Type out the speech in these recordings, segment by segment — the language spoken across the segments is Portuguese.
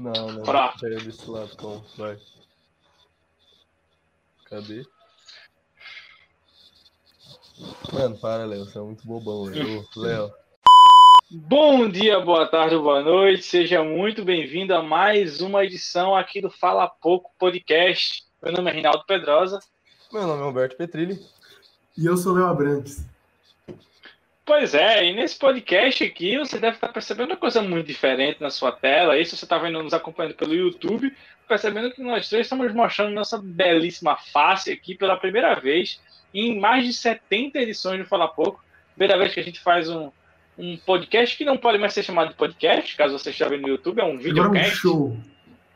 Não, não. Pra. Pega desse lado, como? Vai. Cadê? Mano, para, Léo. Você é muito bobão, Léo. Léo. Bom dia, boa tarde, boa noite. Seja muito bem-vindo a mais uma edição aqui do Fala Pouco Podcast. Meu nome é Rinaldo Pedrosa. Meu nome é Humberto Petrilli. E eu sou Léo Abrantes. Pois é, e nesse podcast aqui você deve estar percebendo uma coisa muito diferente na sua tela. Aí, se você está vendo nos acompanhando pelo YouTube, percebendo que nós três estamos mostrando nossa belíssima face aqui pela primeira vez em mais de 70 edições do Fala Pouco. Primeira vez que a gente faz um, um podcast que não pode mais ser chamado de podcast, caso você esteja vendo no YouTube, é um Agora é um videocast. show.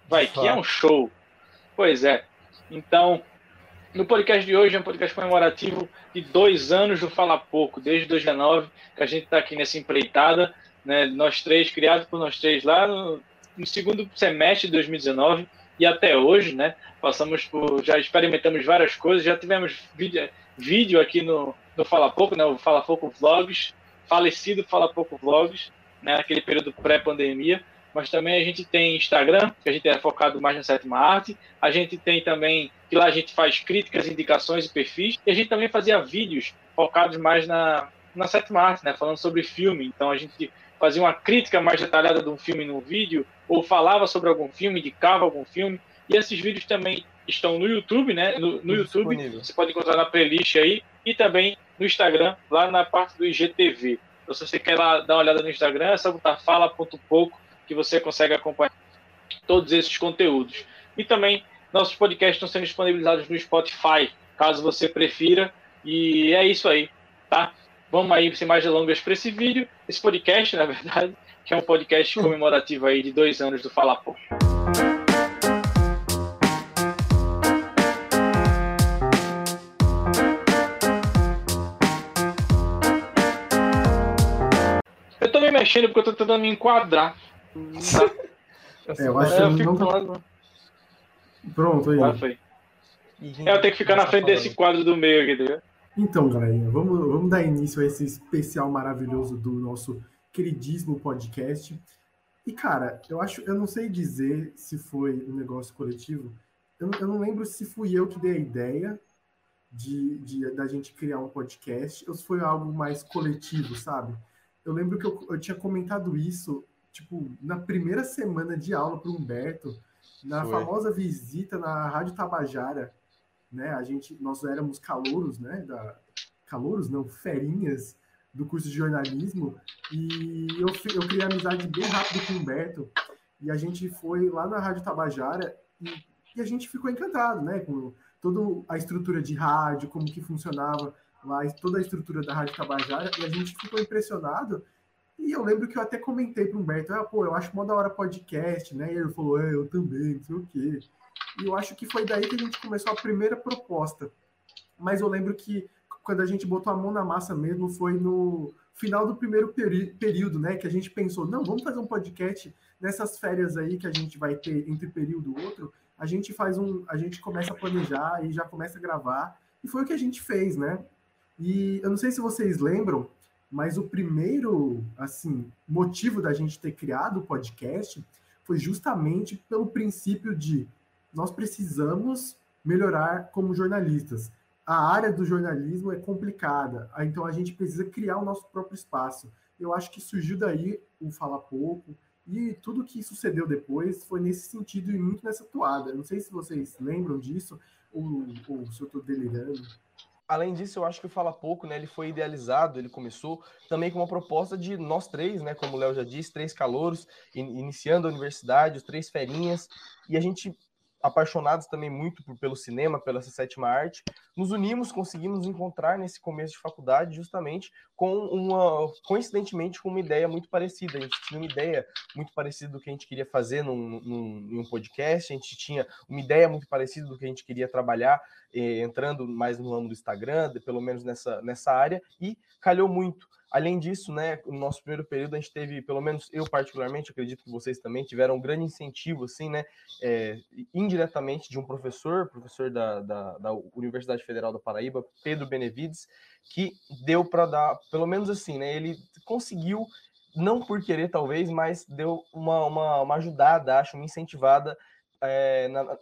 Vai, que é um show. Pois é. Então, no podcast de hoje é um podcast comemorativo de dois anos do Fala Pouco, desde 2019, que a gente está aqui nessa empreitada, né? Nós três, criado por nós três lá no, no segundo semestre de 2019 e até hoje, né? Passamos por, já experimentamos várias coisas, já tivemos vídeo, vídeo aqui no, no Fala Pouco, né? O Fala Pouco Vlogs, falecido Fala Pouco Vlogs, né? Naquele período pré-pandemia mas também a gente tem Instagram, que a gente é focado mais na sétima arte. A gente tem também, que lá a gente faz críticas, indicações e perfis. E a gente também fazia vídeos focados mais na, na sétima arte, né? Falando sobre filme. Então a gente fazia uma crítica mais detalhada de um filme no vídeo, ou falava sobre algum filme, indicava algum filme. E esses vídeos também estão no YouTube, né? No, no YouTube, você pode encontrar na playlist aí, e também no Instagram, lá na parte do IGTV. Então, se você quer lá dar uma olhada no Instagram, é só botar fala.pouco que você consegue acompanhar todos esses conteúdos. E também nossos podcasts estão sendo disponibilizados no Spotify, caso você prefira. E é isso aí, tá? Vamos aí, sem mais delongas, para esse vídeo, esse podcast, na verdade, que é um podcast comemorativo aí de dois anos do Fala Pouco. Eu tô me mexendo porque eu tô tentando me enquadrar. É, eu acho É, que eu eu fico não... falando. Pronto, aí. Ah, foi. É, eu tenho que ficar na frente desse quadro do meio aqui, entendeu? Então, galerinha, vamos, vamos dar início a esse especial maravilhoso do nosso queridíssimo podcast. E, cara, eu acho, eu não sei dizer se foi um negócio coletivo. Eu, não- eu não lembro se fui eu que dei a ideia de, de- da gente criar um podcast ou se foi algo mais coletivo, sabe? Eu lembro que eu, eu tinha comentado isso, tipo, na primeira semana de aula para o Humberto, na Foi. famosa visita na Rádio Tabajara, né? A gente, nós éramos calouros, né? Da, calouros, não, ferinhas do curso de jornalismo e eu, eu criei amizade bem rápido com o Humberto e a gente foi lá na Rádio Tabajara e, e a gente ficou encantado, né? Com toda a estrutura de rádio, como que funcionava lá, toda a estrutura da Rádio Tabajara e a gente ficou impressionado e eu lembro que eu até comentei para o Humberto, ah, pô, eu acho mó da hora podcast, né? E ele falou, é, eu também, não sei o quê. E eu acho que foi daí que a gente começou a primeira proposta. Mas eu lembro que quando a gente botou a mão na massa mesmo foi no final do primeiro período, né? Que a gente pensou, não, vamos fazer um podcast nessas férias aí que a gente vai ter entre período e outro. A gente faz um, a gente começa a planejar e já começa a gravar. E foi o que a gente fez, né? E eu não sei se vocês lembram, mas o primeiro, assim, motivo da gente ter criado o podcast foi justamente pelo princípio de nós precisamos melhorar como jornalistas. A área do jornalismo é complicada, ah, então a gente precisa criar o nosso próprio espaço. Eu acho que surgiu daí o Fala Pouco e tudo que sucedeu depois foi nesse sentido e muito nessa toada. Não sei se vocês lembram disso ou, ou se eu estou delirando. Além disso, eu acho que o Fala Pouco, né, ele foi idealizado, ele começou também com uma proposta de nós três, né, como o Léo já disse, três calouros, in- iniciando a universidade, os três ferinhas, e a gente, apaixonados também muito por- pelo cinema, pela sétima arte, nos unimos, conseguimos encontrar nesse começo de faculdade justamente com uma, coincidentemente, com uma ideia muito parecida. A gente tinha uma ideia muito parecida do que a gente queria fazer num, num, em um podcast, a gente tinha uma ideia muito parecida do que a gente queria trabalhar eh, entrando mais no ramo do Instagram, pelo menos nessa, nessa área, e calhou muito. Além disso, né, no nosso primeiro período a gente teve, pelo menos eu particularmente, acredito que vocês também tiveram um grande incentivo, assim, né, eh, indiretamente de um professor, professor da, da, da Universidade Federal da Paraíba, Pedro Benevides, que deu para dar, pelo menos assim, né, ele conseguiu não por querer talvez, mas deu uma, uma, uma ajudada, acho, uma incentivada é, na,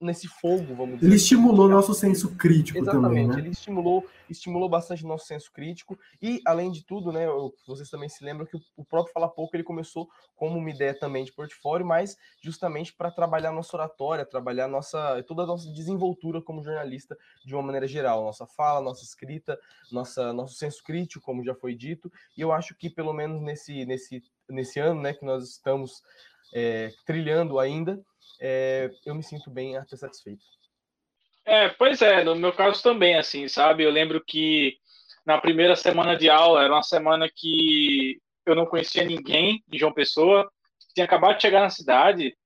nesse fogo, vamos dizer. Ele assim. estimulou nosso senso crítico Exatamente, também, né? ele estimulou, estimulou bastante nosso senso crítico e, além de tudo, né, vocês também se lembram que o, o, próprio Fala Pouco ele começou como uma ideia também de portfólio, mas justamente para trabalhar nossa oratória, trabalhar nossa toda a nossa desenvoltura como jornalista de uma maneira geral, nossa fala, nossa escrita, nossa nosso senso crítico, como já foi dito, e eu acho que pelo menos nesse nesse nesse ano, né, que nós estamos é, trilhando ainda, é, eu me sinto bem até satisfeito. É, pois é, no meu caso também, assim, sabe? Eu lembro que na primeira semana de aula, era uma semana que eu não conhecia ninguém de João Pessoa, tinha acabado de chegar na cidade,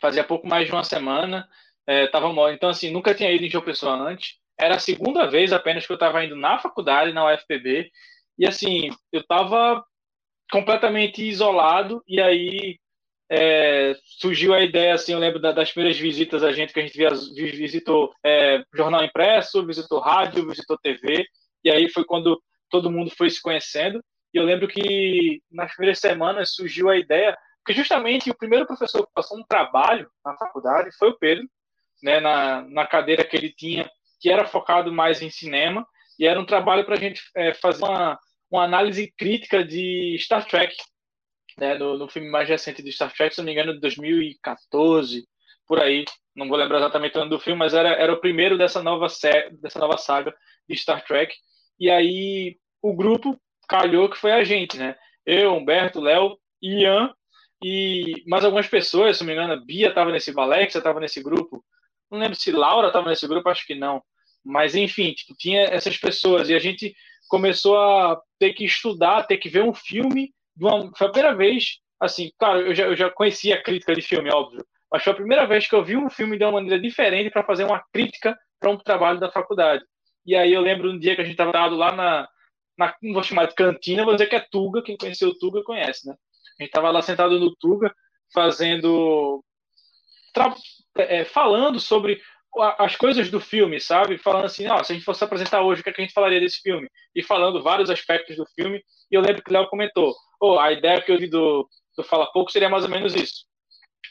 fazia pouco mais de uma semana, é, tava mal. Então, assim, nunca tinha ido em João Pessoa antes. Era a segunda vez apenas que eu estava indo na faculdade, na UFPB, e assim, eu estava completamente isolado, e aí é, surgiu a ideia, assim, eu lembro das primeiras visitas a gente que a gente via, visitou é, jornal impresso, visitou rádio, visitou TV, e aí foi quando todo mundo foi se conhecendo. E eu lembro que nas primeiras semanas surgiu a ideia, porque justamente o primeiro professor que passou um trabalho na faculdade foi o Pedro, né, na, na cadeira que ele tinha, que era focado mais em cinema, e era um trabalho para a gente é, fazer uma, uma análise crítica de Star Trek, né, no, no, filme mais recente de Star Trek, se não me engano, de 2014, por aí. Não vou lembrar exatamente o ano do filme, mas era, era o primeiro dessa nova, série, dessa nova saga de Star Trek. E aí o grupo calhou que foi a gente, né? Eu, Humberto, Léo, Ian e mais algumas pessoas, se não me engano, a Bia estava nesse Alexa estava nesse grupo. Não lembro se Laura estava nesse grupo, acho que não. Mas enfim, tipo, tinha essas pessoas e a gente começou a ter que estudar, ter que ver um filme uma, foi a primeira vez, assim, claro, eu já, eu já conhecia a crítica de filme, óbvio, mas foi a primeira vez que eu vi um filme de uma maneira diferente para fazer uma crítica para um trabalho da faculdade. E aí eu lembro um dia que a gente estava lá na, na, não vou chamar de cantina, vou dizer que é Tuga, quem conheceu o Tuga conhece, né? A gente estava lá sentado no Tuga, fazendo. É, falando sobre as coisas do filme, sabe? Falando assim, ó, se a gente fosse apresentar hoje, o que, é que a gente falaria desse filme? E falando vários aspectos do filme. E eu lembro que o Léo comentou: oh, a ideia que eu vi do, do Fala Pouco seria mais ou menos isso.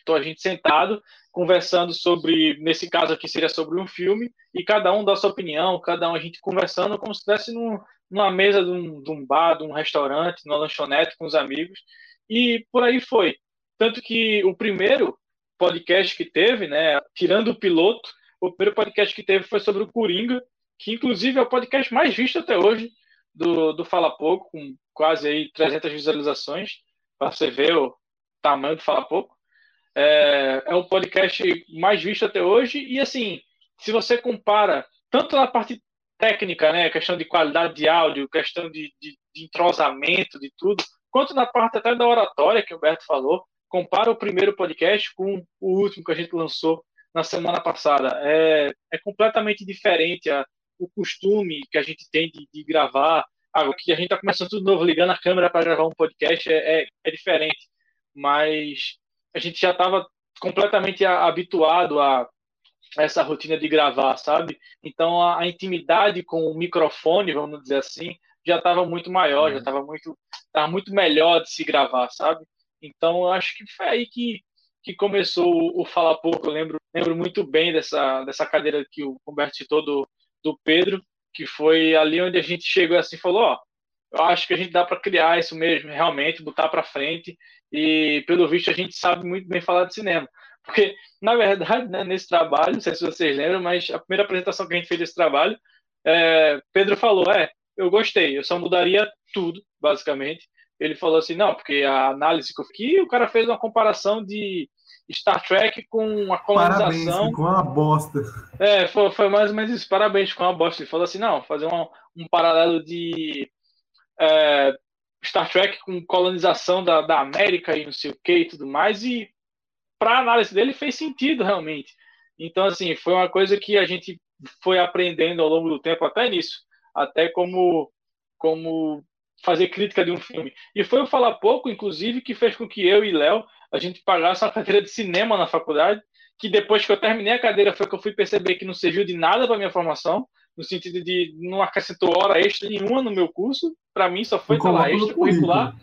Então a gente sentado, conversando sobre, nesse caso aqui seria sobre um filme, e cada um dá sua opinião, cada um a gente conversando como se estivesse num, numa mesa de um, de um bar, de um restaurante, numa lanchonete com os amigos, e por aí foi. Tanto que o primeiro podcast que teve, né, tirando o piloto, o primeiro podcast que teve foi sobre o Coringa, que inclusive é o podcast mais visto até hoje do, do Fala Pouco, com quase aí 300 visualizações, para você ver o tamanho do Fala Pouco. É, é o podcast mais visto até hoje, e assim, se você compara tanto na parte técnica, né, questão de qualidade de áudio, questão de, de, de entrosamento, de tudo, quanto na parte até da oratória que o Berto falou, compara o primeiro podcast com o último que a gente lançou na semana passada. É, é completamente diferente a, o costume que a gente tem de, de gravar. Ah, que a gente está começando tudo novo, ligando a câmera para gravar um podcast é, é, é, diferente. Mas a gente já estava completamente habituado a essa rotina de gravar, sabe? Então a, a intimidade com o microfone, vamos dizer assim, já estava muito maior, já estava uhum. muito, tava muito melhor de se gravar, sabe? Então eu acho que foi aí que que começou o, o Fala Pouco. Eu lembro, lembro muito bem dessa, dessa cadeira que o Humberto citou do, do Pedro, que foi ali onde a gente chegou assim falou: Ó, eu acho que a gente dá para criar isso mesmo, realmente, botar para frente. E pelo visto a gente sabe muito bem falar de cinema. Porque, na verdade, né, nesse trabalho, não sei se vocês lembram, mas a primeira apresentação que a gente fez desse trabalho, é, Pedro falou: É, eu gostei, eu só mudaria tudo, basicamente. Ele falou assim: Não, porque a análise que eu fiz, o cara fez uma comparação de Star Trek com a colonização. Parabéns, com uma bosta. É, foi, foi mais ou menos isso. Parabéns com uma bosta. Ele falou assim: não, fazer um, um paralelo de é, Star Trek com colonização da, da América e não sei o que e tudo mais. E para a análise dele fez sentido realmente. Então, assim, foi uma coisa que a gente foi aprendendo ao longo do tempo, até nisso. Até como, como fazer crítica de um filme. E foi o Falar Pouco, inclusive, que fez com que eu e Léo a gente pagasse uma cadeira de cinema na faculdade, que depois que eu terminei a cadeira foi que eu fui perceber que não serviu de nada para minha formação, no sentido de não acrescentou hora extra nenhuma no meu curso, para mim só foi lá extra currícular.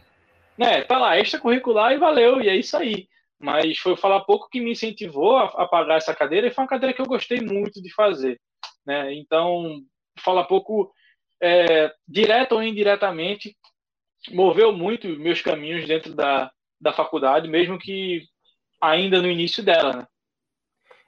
né, tá lá, extracurricular e valeu, e é isso aí. Mas foi o Falar Pouco que me incentivou a, a pagar essa cadeira, e foi uma cadeira que eu gostei muito de fazer. Né? Então, Falar Pouco, é, ou indiretamente, moveu muito meus caminhos dentro da, da faculdade, mesmo que ainda no início dela, né?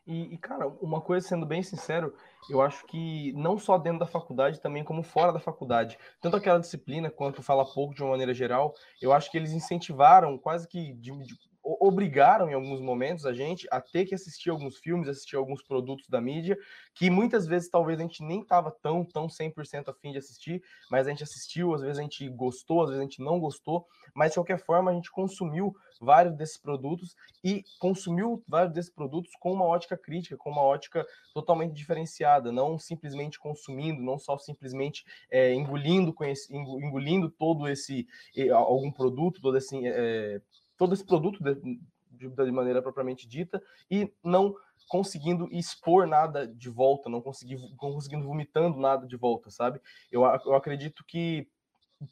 E, e, cara, uma coisa, sendo bem sincero, eu acho que não só dentro da faculdade, também como fora da faculdade, tanto aquela disciplina quanto fala pouco de uma maneira geral, eu acho que eles incentivaram, quase que de, de, obrigaram em alguns momentos a gente a ter que assistir alguns filmes, assistir alguns produtos da mídia, que muitas vezes talvez a gente nem estava tão, tão 100% afim de assistir, mas a gente assistiu, às vezes a gente gostou, às vezes a gente não gostou, mas de qualquer forma a gente consumiu vários desses produtos e consumiu vários desses produtos com uma ótica crítica, com uma ótica totalmente diferenciada, não simplesmente consumindo, não só simplesmente é, engolindo, engolindo todo esse algum produto, todo esse é, todo esse produto de, de, de, maneira propriamente dita e não conseguindo expor nada de volta, não conseguir, conseguindo vomitando nada de volta, sabe? Eu, eu acredito que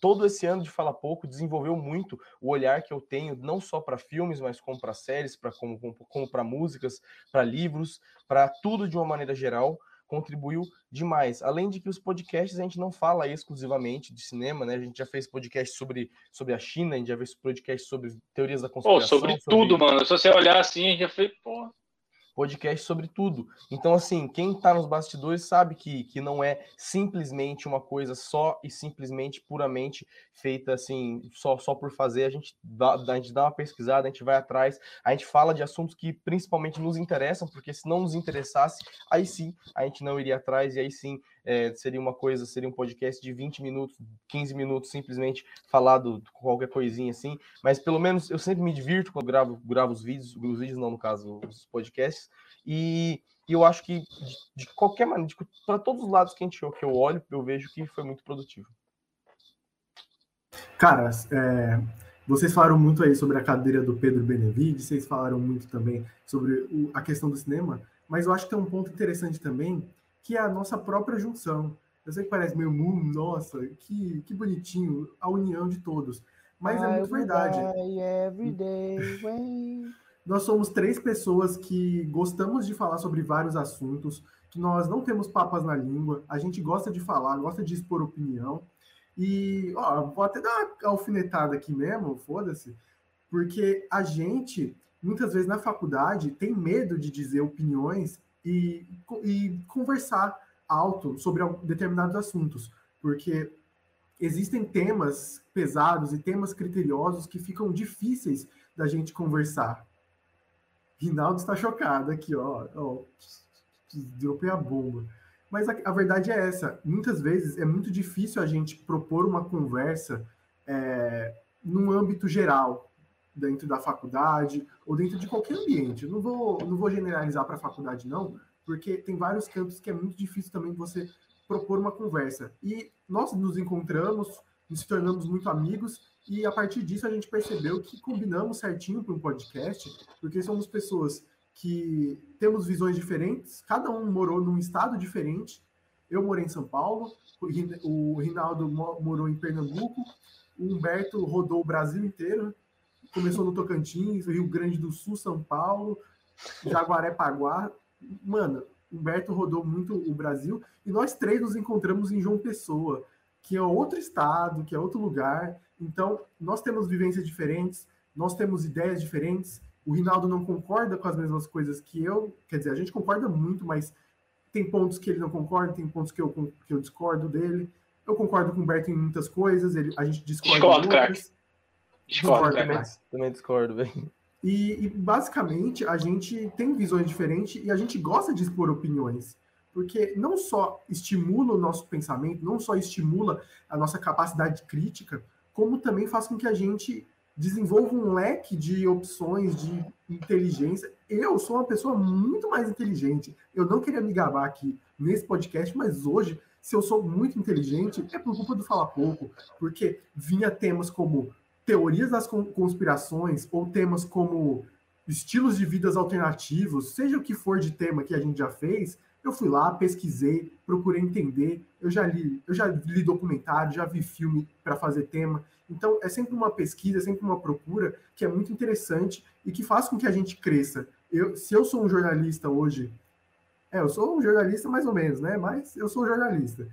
todo esse ano de Fala Pouco desenvolveu muito o olhar que eu tenho, não só para filmes, mas como para séries, como, como para músicas, para livros, para tudo de uma maneira geral contribuiu demais. Além de que os podcasts a gente não fala exclusivamente de cinema, né? A gente já fez podcast sobre, sobre a China, a gente já fez podcast sobre teorias da conspiração. Oh, sobre, sobre tudo, mano. Se você olhar assim, a gente já fez, porra podcast sobre tudo. Então, assim, quem está nos bastidores sabe que, que não é simplesmente uma coisa só e simplesmente puramente feita assim, só, só por fazer. A gente, dá, a gente dá uma pesquisada, a gente vai atrás, a gente fala de assuntos que principalmente nos interessam, porque se não nos interessasse, aí sim a gente não iria atrás, e aí sim é, seria uma coisa, seria um podcast de 20 minutos, 15 minutos, simplesmente falado qualquer coisinha assim. Mas pelo menos eu sempre me divirto quando gravo, gravo os vídeos, os vídeos não, no caso, os podcasts. E, e eu acho que de, de qualquer maneira, para todos os lados que, a gente, que eu olho, eu vejo que foi muito produtivo. Cara, é, vocês falaram muito aí sobre a cadeira do Pedro Benevides, vocês falaram muito também sobre o, a questão do cinema, mas eu acho que tem um ponto interessante também, que é a nossa própria junção. Eu sei que parece meio mum, nossa, que, que bonitinho, a união de todos. Mas é muito verdade. Nós somos três pessoas que gostamos de falar sobre vários assuntos, que nós não temos papas na língua, a gente gosta de falar, gosta de expor opinião. E, ó, vou até dar uma alfinetada aqui mesmo, foda-se, porque a gente, muitas vezes na faculdade, tem medo de dizer opiniões e, e conversar alto sobre determinados assuntos, porque existem temas pesados e temas criteriosos que ficam difíceis da gente conversar. Rinaldo está chocado aqui, ó. ó dropei a bomba. Mas a, a, verdade é essa. Muitas vezes é muito difícil a gente propor uma conversa é, num âmbito geral, dentro da faculdade ou dentro de qualquer ambiente. Não vou, não vou generalizar para a faculdade, não, porque tem vários campos que é muito difícil também você propor uma conversa. E nós nos encontramos, nos tornamos muito amigos, e a partir disso a gente percebeu que combinamos certinho para um podcast, porque somos pessoas que temos visões diferentes, cada um morou num estado diferente. Eu morei em São Paulo, o Rinaldo morou em Pernambuco, o Humberto rodou o Brasil inteiro, começou no Tocantins, Rio Grande do Sul, São Paulo, Jaguarepaguá. Mano, Humberto rodou muito o Brasil e nós três nos encontramos em João Pessoa, que é outro estado, que é outro lugar. Então, nós temos vivências diferentes, nós temos ideias diferentes. O Rinaldo não concorda com as mesmas coisas que eu, quer dizer, a gente concorda muito, mas tem pontos que ele não concorda, tem pontos que eu, que eu discordo dele. Eu concordo com o Humberto em muitas coisas, ele, a gente discorda em outras. Discordo, também, também discordo, velho. E, e, basicamente a gente tem visões diferentes e a gente gosta de expor opiniões, porque não só estimula o nosso pensamento, não só estimula a nossa capacidade crítica, como também faz com que a gente desenvolva um leque de opções de inteligência. Eu sou uma pessoa muito mais inteligente. Eu não queria me gabar aqui nesse podcast, mas hoje, se eu sou muito inteligente, é por culpa do Fala Pouco, porque vinha temas como teorias das conspirações ou temas como estilos de vidas alternativos, seja o que for de tema que a gente já fez, eu fui lá, pesquisei, procurei entender, eu já li, eu já li documentário, já vi filme para fazer tema. Então, é sempre uma pesquisa, é sempre uma procura que é muito interessante e que faz com que a gente cresça. Eu, se eu sou um jornalista hoje, é, eu sou um jornalista mais ou menos, né? Mas eu sou jornalista.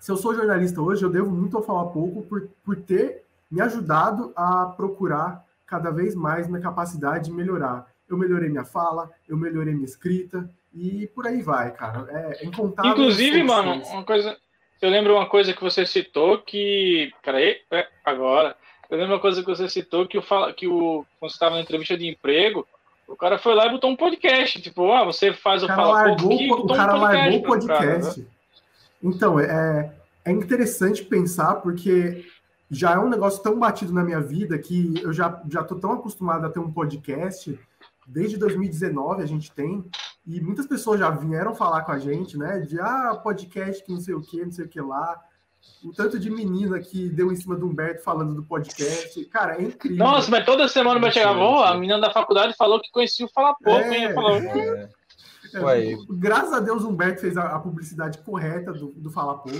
Se eu sou jornalista hoje, eu devo muito ao Falar Pouco por, por ter me ajudado a procurar cada vez mais minha capacidade de melhorar. Eu melhorei minha fala, eu melhorei minha escrita e por aí vai, cara. É, é incontável. Inclusive, mano, uma coisa. Eu lembro uma coisa que você citou que. Peraí, é, agora. Eu lembro uma coisa que você citou que o fala que o quando você estava na entrevista de emprego, o cara foi lá e botou um podcast. Tipo, ah, você faz o, o Fala largou, aqui, O cara um largou o podcast. Cara, né? Então, é, é interessante pensar porque já é um negócio tão batido na minha vida que eu já já tô tão acostumado a ter um podcast desde 2019 a gente tem e muitas pessoas já vieram falar com a gente, né? De ah, podcast que não sei o que, não sei o que lá. O tanto de menina que deu em cima do Humberto falando do podcast. Cara, é incrível. Nossa, mas toda semana vai chegar, oh, a menina da faculdade falou que conhecia o Fala Pouco, é, hein? Falou, é. É, graças a Deus o Humberto fez a, a publicidade correta do, do Fala Pouco.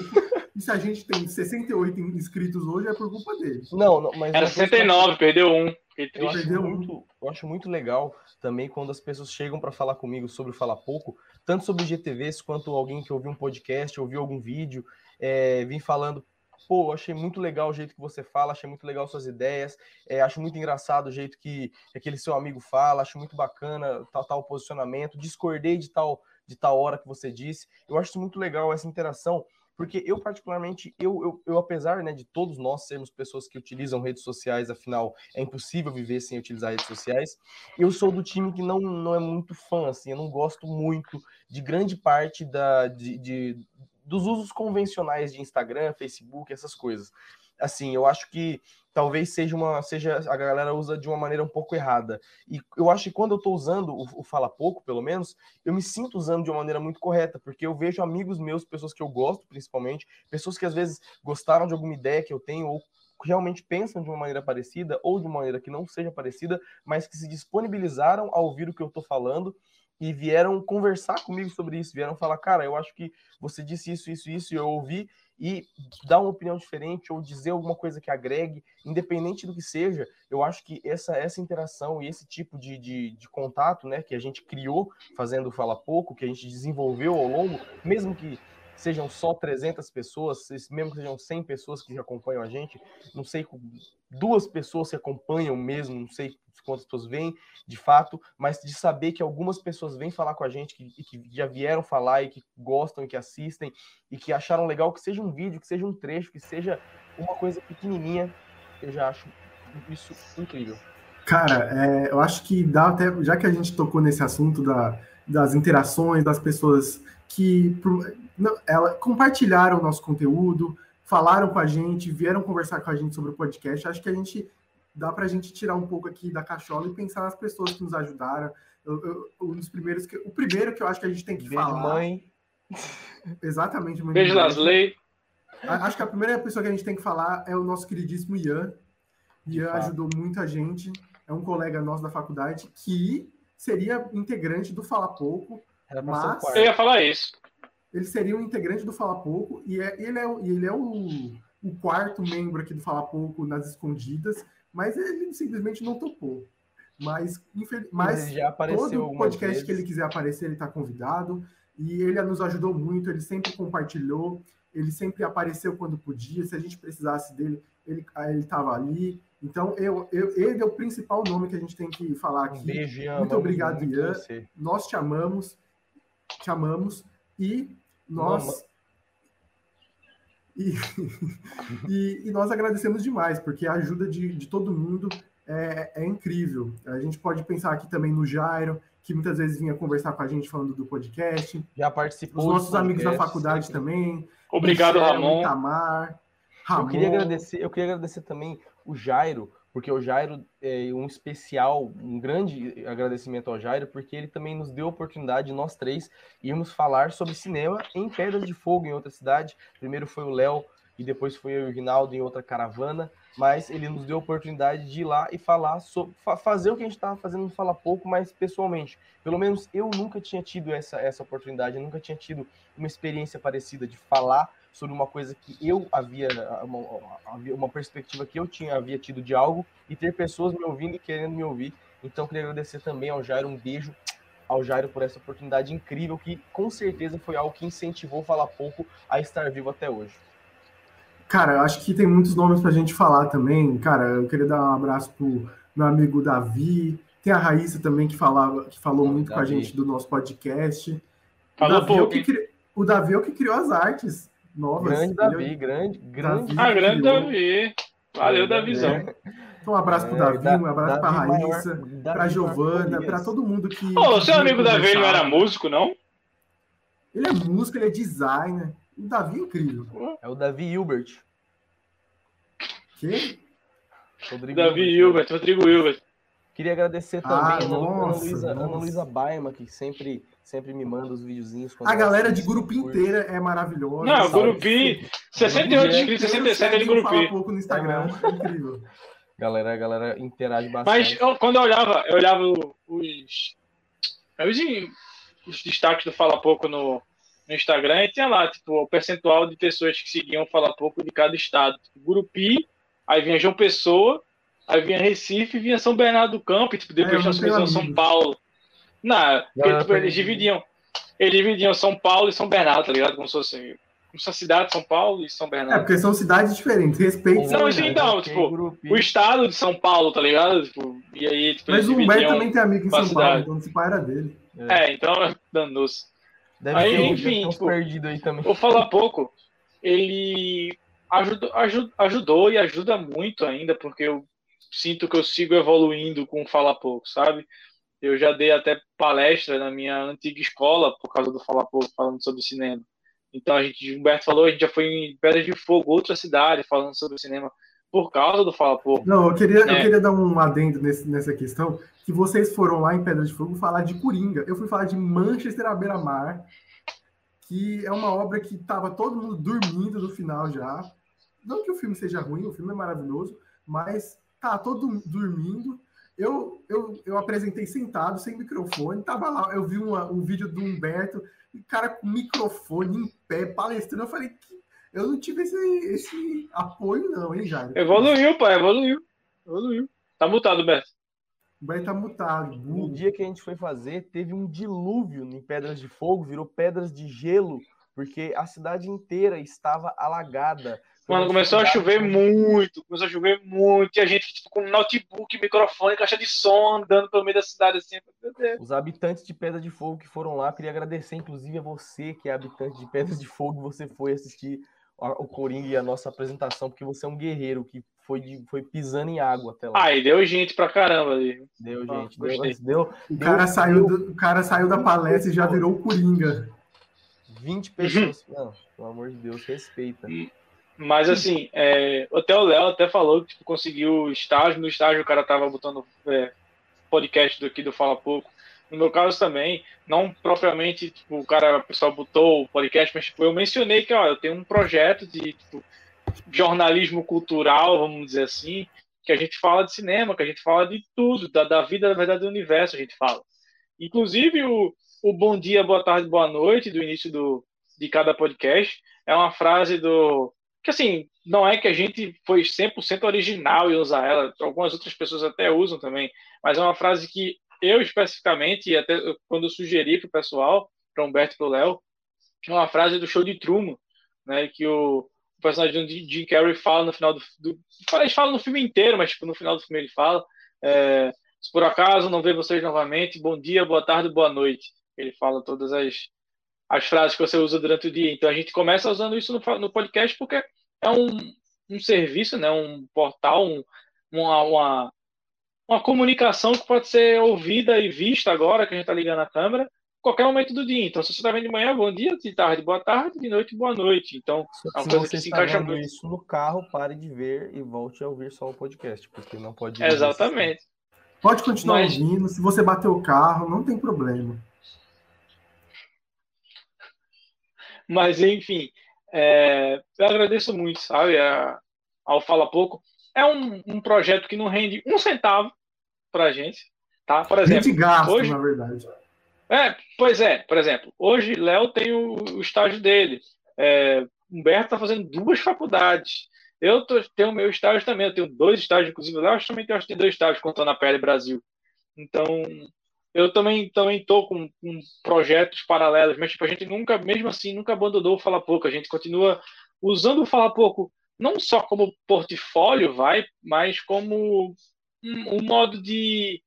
E se a gente tem 68 inscritos hoje, é por culpa dele. Não, não mas. Era 69, que... perdeu um. Eu acho, muito, eu acho muito legal também quando as pessoas chegam para falar comigo sobre Fala Pouco, tanto sobre GTVs quanto alguém que ouviu um podcast, ouviu algum vídeo, é, vim falando pô, achei muito legal o jeito que você fala, achei muito legal suas ideias, é, acho muito engraçado o jeito que aquele seu amigo fala, acho muito bacana tal, tal posicionamento, discordei de tal, de tal hora que você disse, eu acho muito legal essa interação, porque eu particularmente, eu, eu, eu, apesar né, de todos nós sermos pessoas que utilizam redes sociais, afinal é impossível viver sem utilizar redes sociais, eu sou do time que não, não é muito fã, assim, eu não gosto muito de grande parte da, de, de dos usos convencionais de Instagram, Facebook, essas coisas. Assim, eu acho que talvez seja uma seja a galera usa de uma maneira um pouco errada. E eu acho que quando eu estou usando o, o, fala pouco, pelo menos, eu me sinto usando de uma maneira muito correta, porque eu vejo amigos meus, pessoas que eu gosto, principalmente, pessoas que às vezes gostaram de alguma ideia que eu tenho ou realmente pensam de uma maneira parecida ou de uma maneira que não seja parecida, mas que se disponibilizaram a ouvir o que eu estou falando e vieram conversar comigo sobre isso, vieram falar, cara, eu acho que você disse isso, isso, isso, e eu ouvi, e dar uma opinião diferente ou dizer alguma coisa que agregue, independente do que seja, eu acho que essa, essa interação e esse tipo de, de, de contato, né, que a gente criou fazendo Fala Pouco, que a gente desenvolveu ao longo, mesmo que sejam só 300 pessoas, mesmo que sejam 100 pessoas que acompanham a gente, não sei, duas pessoas que acompanham mesmo, não sei quantas pessoas vêm de fato, mas de saber que algumas pessoas vêm falar com a gente, que, que já vieram falar e que gostam e que assistem e que acharam legal, que seja um vídeo, que seja um trecho, que seja uma coisa pequenininha, eu já acho isso incrível. Cara, é, eu acho que dá até, já que a gente tocou nesse assunto da, das interações das pessoas que não, ela, compartilharam o nosso conteúdo, falaram com a gente, vieram conversar com a gente sobre o podcast. Acho que a gente dá para a gente tirar um pouco aqui da cachola e pensar nas pessoas que nos ajudaram. Eu, eu, um dos primeiros que, o primeiro que eu acho que a gente tem que Beijo, falar. mãe. Exatamente, mãe. Beijo, Lasley. Acho que a primeira pessoa que a gente tem que falar é o nosso queridíssimo Ian. Ian ajudou muita gente. É um colega nosso da faculdade que seria integrante do Fala Pouco. Mas... Eu ia falar isso. Ele seria um integrante do Fala Pouco e é, ele é, ele é o, o quarto membro aqui do Fala Pouco nas escondidas mas ele simplesmente não topou. Mas, infeliz... mas todo podcast vez. que ele quiser aparecer, ele está convidado. E ele nos ajudou muito, ele sempre compartilhou, ele sempre apareceu quando podia. Se a gente precisasse dele, ele estava ali. Então, eu, eu, ele é o principal nome que a gente tem que falar aqui. Um beijo, Ian, muito obrigado, muito Ian. Nós te amamos, te amamos. E nós e, e, e, nós agradecemos demais, porque a ajuda de, de todo mundo é, é, incrível. A gente pode pensar aqui também no Jairo, que muitas vezes vinha conversar com a gente falando do podcast. Já participou. Os nossos amigos da faculdade sempre. também. Obrigado, Michel, Ramon. Itamar, Ramon. Eu queria agradecer, eu queria agradecer também o Jairo, porque o Jairo é um especial, um grande agradecimento ao Jairo, porque ele também nos deu a oportunidade, nós três, irmos falar sobre cinema em Pedras de Fogo, em outra cidade. Primeiro foi o Léo e depois foi o Rinaldo em outra caravana, mas ele nos deu a oportunidade de ir lá e falar sobre, fazer o que a gente estava fazendo, falar pouco, mas pessoalmente. Pelo menos eu nunca tinha tido essa, essa oportunidade, eu nunca tinha tido uma experiência parecida de falar sobre uma coisa que eu havia uma, uma perspectiva que eu tinha havia tido de algo e ter pessoas me ouvindo e querendo me ouvir. Então, queria agradecer também ao Jairo, um beijo ao Jairo por essa oportunidade incrível que com certeza foi algo que incentivou Falar Pouco a estar vivo até hoje. Cara, eu acho que tem muitos nomes para a gente falar também. Cara, eu queria dar um abraço pro meu amigo Davi. Tem a Raíssa também que falava, que falou muito Davi. com a gente do nosso podcast. Falou o Davi, pouco, é que, o Davi é o que criou as artes novas. Grande Davi, grande, grande. Ah, grande Davi. Valeu, Davizão. É. Então, um abraço pro Davi, um abraço para a Raíssa, para a Giovana, para todo mundo que. Ô, oh, seu amigo Davi não era músico, não? Ele é músico, ele é designer. O Davi é incrível. É o Davi Hilbert. Que? Rodrigo Davi Hilbert, Rodrigo Hilbert. Queria agradecer também ah, a Ana Luísa, Ana Luísa Baima, que sempre, sempre me manda os videozinhos. A galera de Gurupi inteira é maravilhosa. Não, Gurupi, 68 inscritos, 67 é de Grupi. um pouco no Instagram, é incrível. Galera, a galera interage bastante. Mas eu, quando eu olhava, eu olhava os, os, os destaques do Fala Pouco no, no Instagram e tinha lá, tipo, o percentual de pessoas que seguiam Fala Pouco de cada estado. Tipo, Gurupi, aí vinha João Pessoa, aí vinha Recife, vinha São Bernardo do Campo, e tipo, depois é, fizemos São Paulo. Não, porque, tipo, eles dividiam. Eles dividiam São Paulo e São Bernardo, tá ligado? Como se fosse como cidade, São Paulo e São Bernardo. É, porque são cidades diferentes, respeito. Não, sim, então, tipo, o estado de São Paulo, tá ligado? Tipo, e aí, tipo, Mas o Humberto também tem amigo em São Paulo, então se pai era dele. É, é então é danoso. Deve aí, ter enfim, tipo, perdido aí também. Vou falar pouco. Ele ajudou, ajudou, ajudou e ajuda muito ainda, porque eu sinto que eu sigo evoluindo com Fala Pouco, sabe? Eu já dei até palestra na minha antiga escola por causa do Fala Pouco, falando sobre cinema. Então a gente, Humberto falou, a gente já foi em Pedras de Fogo, outra cidade, falando sobre cinema por causa do Fala Pouco. Não, eu queria, é. eu queria dar um adendo nesse, nessa questão, que vocês foram lá em Pedras de Fogo falar de Coringa. Eu fui falar de Manchester à beira-mar, que é uma obra que estava todo mundo dormindo no final já. Não que o filme seja ruim, o filme é maravilhoso, mas tá todo dormindo. Eu, eu, eu apresentei sentado, sem microfone, tava lá, eu vi uma, um vídeo do Humberto cara com microfone em pé, palestrando. Eu falei que eu não tive esse, esse apoio, não, hein, Jair? Evoluiu, pai, evoluiu. Evoluiu. Tá mutado, Beto. O Beto tá mutado. No dia que a gente foi fazer, teve um dilúvio em Pedras de Fogo, virou pedras de gelo, porque a cidade inteira estava alagada. Mano, começou a chover muito, começou a chover muito, e a gente tipo, com notebook, microfone, caixa de som, andando pelo meio da cidade assim. Os habitantes de Pedra de Fogo que foram lá, queria agradecer, inclusive, a você, que é habitante de Pedras de Fogo, você foi assistir o Coringa e a nossa apresentação, porque você é um guerreiro que foi, de, foi pisando em água até lá. Ah, e deu gente pra caramba ali. Deu ah, gente, deu, deu, o, cara deu, saiu do, o cara saiu da palestra e já virou o Coringa. 20 pessoas. Não, pelo amor de Deus, respeita. Mas assim, é, até o Léo até falou que tipo, conseguiu estágio. No estágio o cara tava botando é, podcast do aqui do Fala Pouco. No meu caso também, não propriamente tipo, o cara, o pessoal botou o podcast, mas tipo, eu mencionei que ó, eu tenho um projeto de tipo, jornalismo cultural, vamos dizer assim, que a gente fala de cinema, que a gente fala de tudo, da, da vida, na verdade, do universo a gente fala. Inclusive o, o bom dia, boa tarde, boa noite do início do, de cada podcast é uma frase do que assim, não é que a gente foi 100% original em usar ela, algumas outras pessoas até usam também, mas é uma frase que eu especificamente, e até quando eu sugeri para o pessoal, para Humberto e para o Léo, é uma frase do show de Truman, né, que o, o personagem de Jim Carrey fala no final do, do ele fala no filme inteiro, mas tipo, no final do filme ele fala, é, se por acaso não ver vocês novamente, bom dia, boa tarde, boa noite. Ele fala todas as, as frases que você usa durante o dia. Então a gente começa usando isso no, no podcast porque é um, um serviço, né, um portal, um, uma, uma, uma, comunicação que pode ser ouvida e vista agora que a gente está ligando a câmera, qualquer momento do dia. Então, se você está vendo de manhã, bom dia, de tarde, boa tarde, de noite, boa noite. Então, é uma coisa que se encaixa muito. isso no carro, pare de ver e volte a ouvir só o podcast, porque não pode. Exatamente. Pode continuar Mas... ouvindo, se você bater o carro, não tem problema. Mas, enfim, é, eu agradeço muito, sabe, a, ao Fala Pouco. É um, um projeto que não rende um centavo para a gente, tá? Por exemplo, a gente gasta, hoje, na verdade. É, pois é, por exemplo, hoje Léo tem o, o estágio dele. É, Humberto está fazendo duas faculdades. Eu tô, tenho meu estágio também, eu tenho dois estágios, inclusive, eu acho também tenho, dois estágios contando a pele Brasil. Então, eu também também tô com, com, projetos paralelos, mas tipo, a gente nunca, mesmo assim, nunca abandonou o Fala Pouco. A gente continua usando o Fala Pouco não só como portfólio, vai, mas como um, um modo de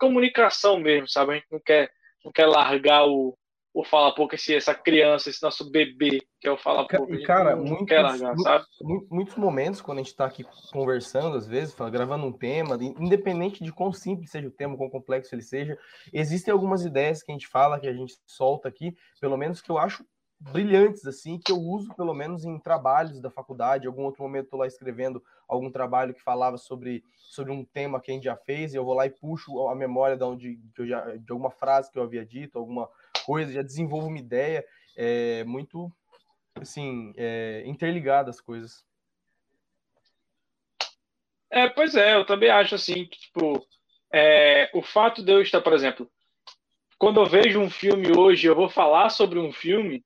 comunicação mesmo, sabe? A gente não quer, não quer largar o, o Fala Pouco, esse, essa criança, esse nosso bebê, que é o Fala Pouco. Cara, muitos, largar, sabe? muitos momentos, quando a gente está aqui conversando, às vezes, gravando um tema, independente de quão simples seja o tema, quão complexo ele seja, existem algumas ideias que a gente fala, que a gente solta aqui, pelo menos que eu acho brilhantes, assim, que eu uso pelo menos em trabalhos da faculdade. Em algum outro momento estou lá escrevendo algum trabalho que falava sobre, sobre um tema que a gente já fez, e eu vou lá e puxo a memória de, onde, de, de alguma frase que eu havia dito, alguma coisa, já desenvolvo uma ideia. É muito, assim, é, interligada as coisas. É, pois é, eu também acho assim, que, tipo, é, o fato de eu estar, por exemplo, quando eu vejo um filme hoje, eu vou falar sobre um filme,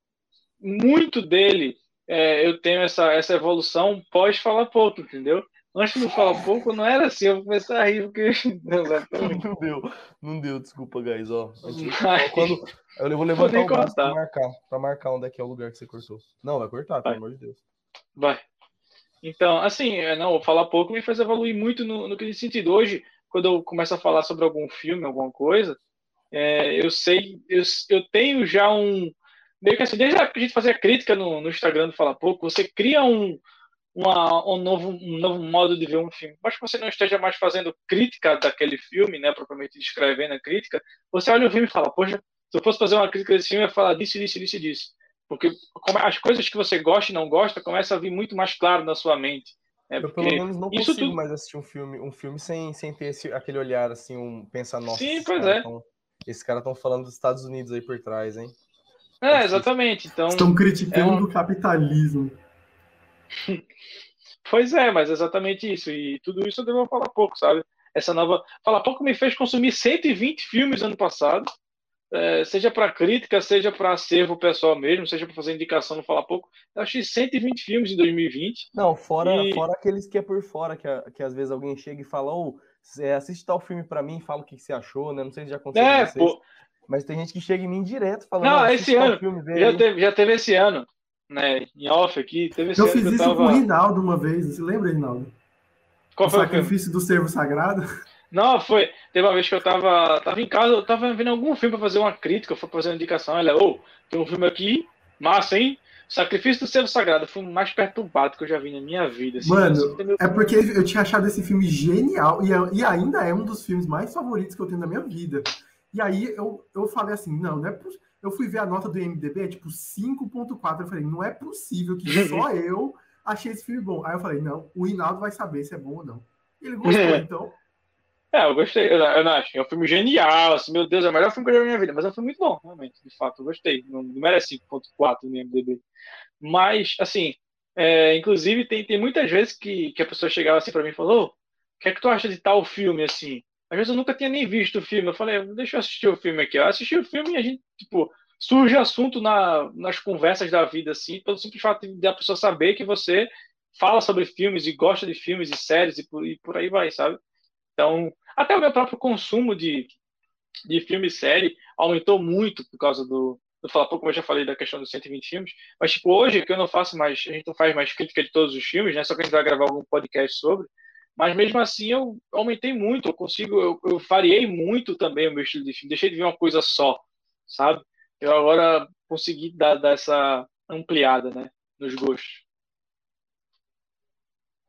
muito dele é, eu tenho essa, essa evolução pós falar pouco, entendeu? Antes de falar pouco, não era assim, eu comecei a rir porque. Não, deu, não deu, desculpa, guys. Ó, Mas... quando... Eu vou levantar vou o braço pra marcar, pra marcar onde é que é o lugar que você cortou. Não, vai cortar, pelo amor de Deus. Vai. Então, assim, é, não, falar pouco me faz evoluir muito no, no que sentido. Hoje, quando eu começo a falar sobre algum filme, alguma coisa, é, eu sei, eu, eu tenho já um, meio que assim, desde a época que a gente fazia crítica no, no Instagram do Fala Pouco, você cria um, uma, um, novo, um novo modo de ver um filme. Mas que você não esteja mais fazendo crítica daquele filme, né, propriamente descrevendo a crítica, você olha o filme e fala, poxa, se eu fosse fazer uma crítica desse filme, eu ia falar disso, disso, disso e disso. Porque as coisas que você gosta e não gosta começam a vir muito mais claro na sua mente. Né? Eu pelo menos não consigo tudo... mais assistir um filme, um filme sem, sem ter esse, aquele olhar assim, um pensar, nossa, Sim, pois é. Tão, esses caras estão falando dos Estados Unidos aí por trás, hein? É, exatamente. Então, Estão criticando é um... o capitalismo. pois é, mas é exatamente isso. E tudo isso eu devo falar pouco, sabe? Essa nova. Falar pouco me fez consumir 120 filmes ano passado. É, seja para crítica, seja para acervo pessoal mesmo, seja para fazer indicação no Falar Pouco. Eu achei 120 filmes em 2020. Não, fora, e... fora aqueles que é por fora, que, que às vezes alguém chega e fala, oh, assiste tal filme para mim, fala o que, que você achou, né? Não sei se já aconteceu é, com vocês. Pô, mas tem gente que chega em mim direto falando. Não, esse ano. Já teve, já teve esse ano, né? Em off aqui. Teve esse eu ano fiz isso tava... com o Rinaldo uma vez. Você lembra, Rinaldo? Qual o foi sacrifício do servo sagrado? Não, foi. Teve uma vez que eu tava, tava em casa, eu tava vendo algum filme pra fazer uma crítica, foi fazer uma indicação. Ela, ô, oh, tem um filme aqui, massa, hein? Sacrifício do Servo Sagrado foi o mais perturbado que eu já vi na minha vida. Assim, Mano, assim, é porque eu tinha achado esse filme genial e, e ainda é um dos filmes mais favoritos que eu tenho na minha vida. E aí eu, eu falei assim, não, não é possível. Eu fui ver a nota do IMDB, é tipo 5.4. Eu falei, não é possível que só eu achei esse filme bom. Aí eu falei, não, o Rinaldo vai saber se é bom ou não. E ele gostou, então. É, eu gostei, eu, eu não acho. É um filme genial, assim, meu Deus, é o melhor filme que eu já vi na minha vida, mas é um filme muito bom, realmente, de fato, eu gostei. Não, não merece 5.4 no IMDB. Mas, assim, é, inclusive, tem, tem muitas vezes que, que a pessoa chegava assim pra mim e falou: o que é que tu acha de tal filme, assim? Às vezes eu nunca tinha nem visto o filme. Eu falei, deixa eu assistir o filme aqui. Eu assisti o filme e a gente, tipo, surge assunto na, nas conversas da vida, assim, pelo simples fato de a pessoa saber que você fala sobre filmes e gosta de filmes e séries e por, e por aí vai, sabe? Então, até o meu próprio consumo de, de filme e série aumentou muito por causa do, do falar pouco, eu já falei da questão dos 120 filmes, mas tipo, hoje que eu não faço mais, a gente não faz mais crítica de todos os filmes, né? Só que a gente vai gravar algum podcast sobre. Mas mesmo assim eu aumentei muito, eu consigo, eu, eu variei muito também o meu estilo de filme, deixei de ver uma coisa só, sabe? Eu agora consegui dar, dar essa ampliada, né, nos gostos.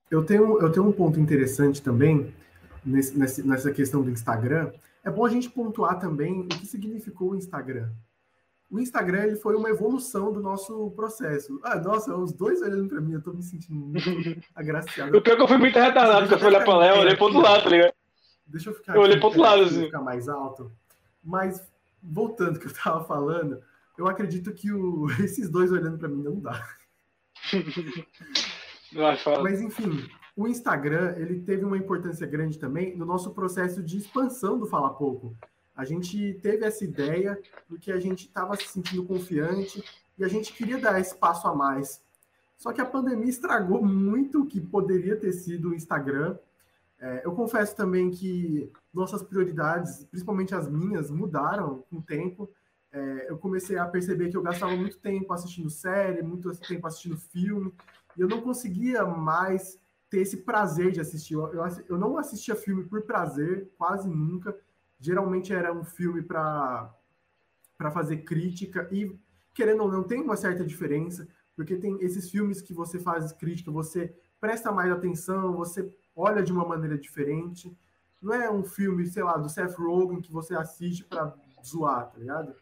Eu tenho, eu tenho um ponto interessante também nesse, nessa questão do Instagram. É bom a gente pontuar também o que significou o Instagram o Instagram ele foi uma evolução do nosso processo. Ah, nossa, os dois olhando para mim, eu tô me sentindo muito agraciado. O pior que eu fui muito retardado, porque eu fui olhar pra Léo, eu olhei pro outro lado, tá ligado? Deixa eu ficar Eu olhei pro outro lado, assim. ficar mais alto. Mas, voltando ao que eu tava falando, eu acredito que o... esses dois olhando para mim não dá. Mas, enfim, o Instagram, ele teve uma importância grande também no nosso processo de expansão do Fala Pouco. A gente teve essa ideia porque a gente estava se sentindo confiante e a gente queria dar espaço a mais. Só que a pandemia estragou muito o que poderia ter sido o Instagram. É, eu confesso também que nossas prioridades, principalmente as minhas, mudaram com o tempo. É, eu comecei a perceber que eu gastava muito tempo assistindo série, muito tempo assistindo filme, e eu não conseguia mais ter esse prazer de assistir. Eu, eu, eu não assistia filme por prazer, quase nunca. Geralmente era um filme para fazer crítica, e querendo ou não, tem uma certa diferença, porque tem esses filmes que você faz crítica, você presta mais atenção, você olha de uma maneira diferente. Não é um filme, sei lá, do Seth Rogen que você assiste para zoar, tá ligado?